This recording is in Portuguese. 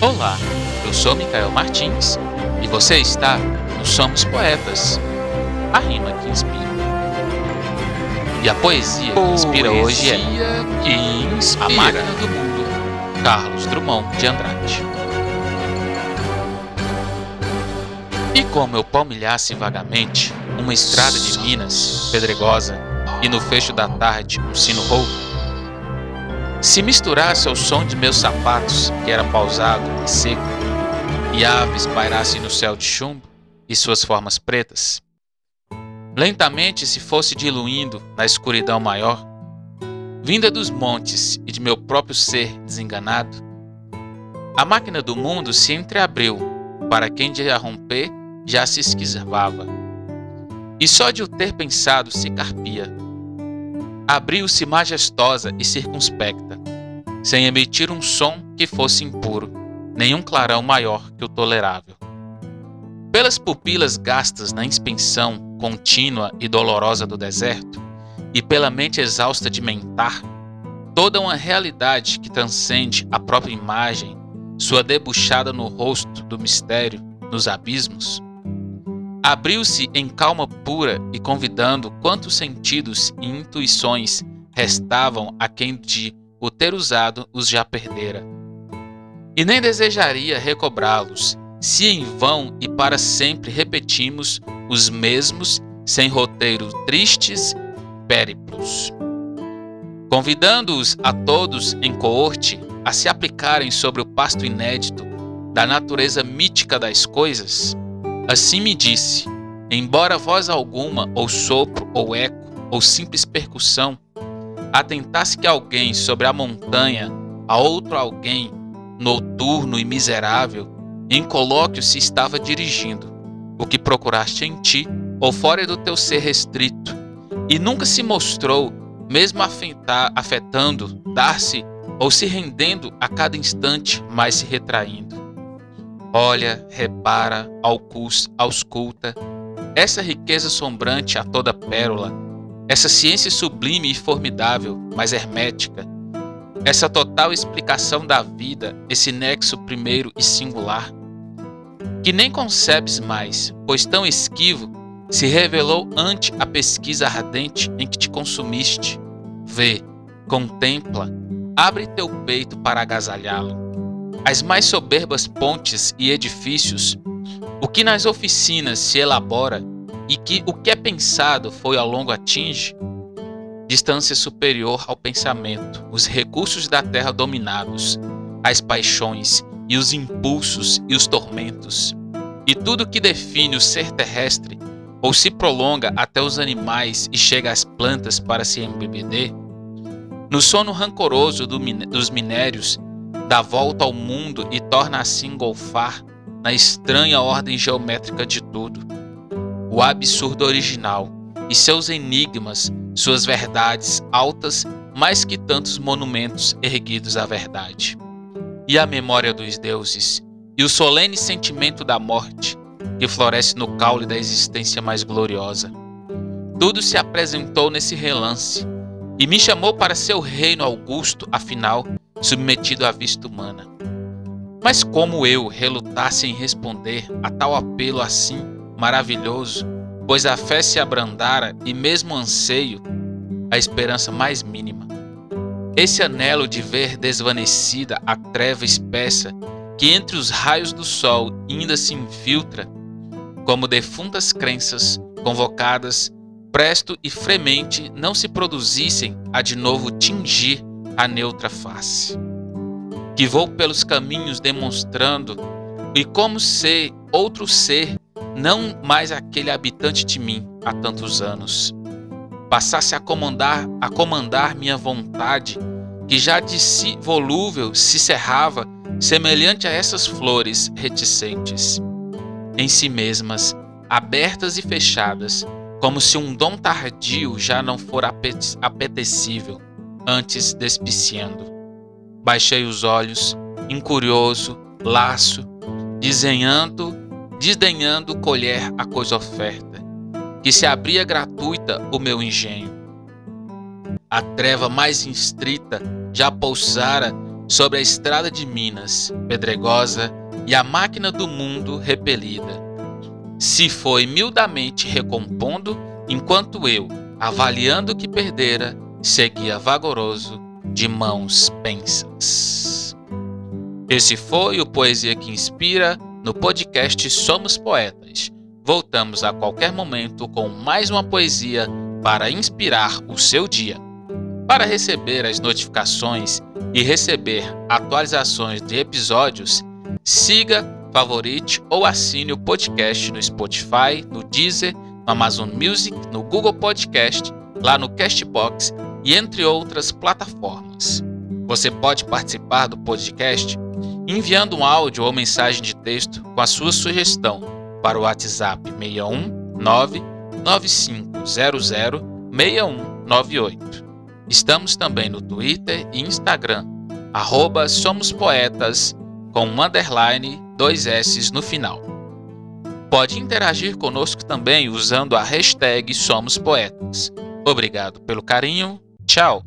Olá, eu sou Micael Martins e você está no Somos Poetas, a rima que inspira. E a poesia que inspira hoje é que inspira. A Máquina do Mundo, Carlos Drummond de Andrade. E como eu palmilhasse vagamente uma estrada de Minas, pedregosa, e no fecho da tarde um sino rouco, se misturasse ao som de meus sapatos, que era pausado e seco, e aves pairassem no céu de chumbo e suas formas pretas, lentamente se fosse diluindo na escuridão maior, vinda dos montes e de meu próprio ser desenganado, a máquina do mundo se entreabriu para quem de a romper já se esquivava. E só de o ter pensado se carpia abriu-se majestosa e circunspecta, sem emitir um som que fosse impuro, nenhum clarão maior que o tolerável. Pelas pupilas gastas na inspeção contínua e dolorosa do deserto, e pela mente exausta de mentar, toda uma realidade que transcende a própria imagem, sua debuxada no rosto do mistério, nos abismos, Abriu-se em calma pura e convidando quantos sentidos e intuições restavam a quem de o ter usado os já perdera. E nem desejaria recobrá-los, se em vão e para sempre repetimos os mesmos, sem roteiro tristes périplos. Convidando-os a todos em coorte a se aplicarem sobre o pasto inédito da natureza mítica das coisas, Assim me disse: embora voz alguma, ou sopro, ou eco, ou simples percussão, atentasse que alguém sobre a montanha, a outro alguém, noturno e miserável, em colóquio se estava dirigindo, o que procuraste em ti, ou fora do teu ser restrito, e nunca se mostrou, mesmo afetar, afetando, dar-se ou se rendendo a cada instante, mais se retraindo olha, repara, ausculta, essa riqueza sombrante a toda pérola, essa ciência sublime e formidável, mas hermética, essa total explicação da vida, esse nexo primeiro e singular, que nem concebes mais, pois tão esquivo se revelou ante a pesquisa ardente em que te consumiste. Vê, contempla, abre teu peito para agasalhá-lo as mais soberbas pontes e edifícios, o que nas oficinas se elabora e que o que é pensado foi ao longo atinge, distância superior ao pensamento, os recursos da terra dominados, as paixões e os impulsos e os tormentos, e tudo que define o ser terrestre ou se prolonga até os animais e chega às plantas para se embebeder, no sono rancoroso do dos minérios dá volta ao mundo e torna assim golfar na estranha ordem geométrica de tudo. O absurdo original e seus enigmas, suas verdades altas mais que tantos monumentos erguidos à verdade. E a memória dos deuses, e o solene sentimento da morte, que floresce no caule da existência mais gloriosa. Tudo se apresentou nesse relance, e me chamou para seu reino augusto, afinal, submetido à vista humana. Mas como eu relutasse em responder a tal apelo assim maravilhoso, pois a fé se abrandara e mesmo anseio a esperança mais mínima. Esse anelo de ver desvanecida a treva espessa que entre os raios do sol ainda se infiltra, como defuntas crenças convocadas, presto e fremente não se produzissem a de novo tingir a neutra face. Que vou pelos caminhos demonstrando, e como ser outro ser, não mais aquele habitante de mim há tantos anos. Passasse a comandar, a comandar minha vontade, que já de si volúvel se cerrava, semelhante a essas flores reticentes, em si mesmas, abertas e fechadas, como se um dom tardio já não for apetecível antes despiciando. Baixei os olhos, incurioso, laço, desenhando, desdenhando colher a coisa oferta, que se abria gratuita o meu engenho. A treva mais instrita já pulsara sobre a estrada de Minas, pedregosa, e a máquina do mundo repelida. Se foi miudamente recompondo, enquanto eu, avaliando o que perdera, seguia vagaroso, de mãos pensas. Esse foi o Poesia que Inspira no podcast Somos Poetas. Voltamos a qualquer momento com mais uma poesia para inspirar o seu dia. Para receber as notificações e receber atualizações de episódios, siga, favorite ou assine o podcast no Spotify, no Deezer, no Amazon Music, no Google Podcast, lá no Castbox e entre outras plataformas. Você pode participar do podcast enviando um áudio ou mensagem de texto com a sua sugestão para o WhatsApp 61 99500 6198. Estamos também no Twitter e Instagram, arroba Somos Poetas, com um underline, dois S no final. Pode interagir conosco também usando a hashtag Somos Poetas. Obrigado pelo carinho, tchau!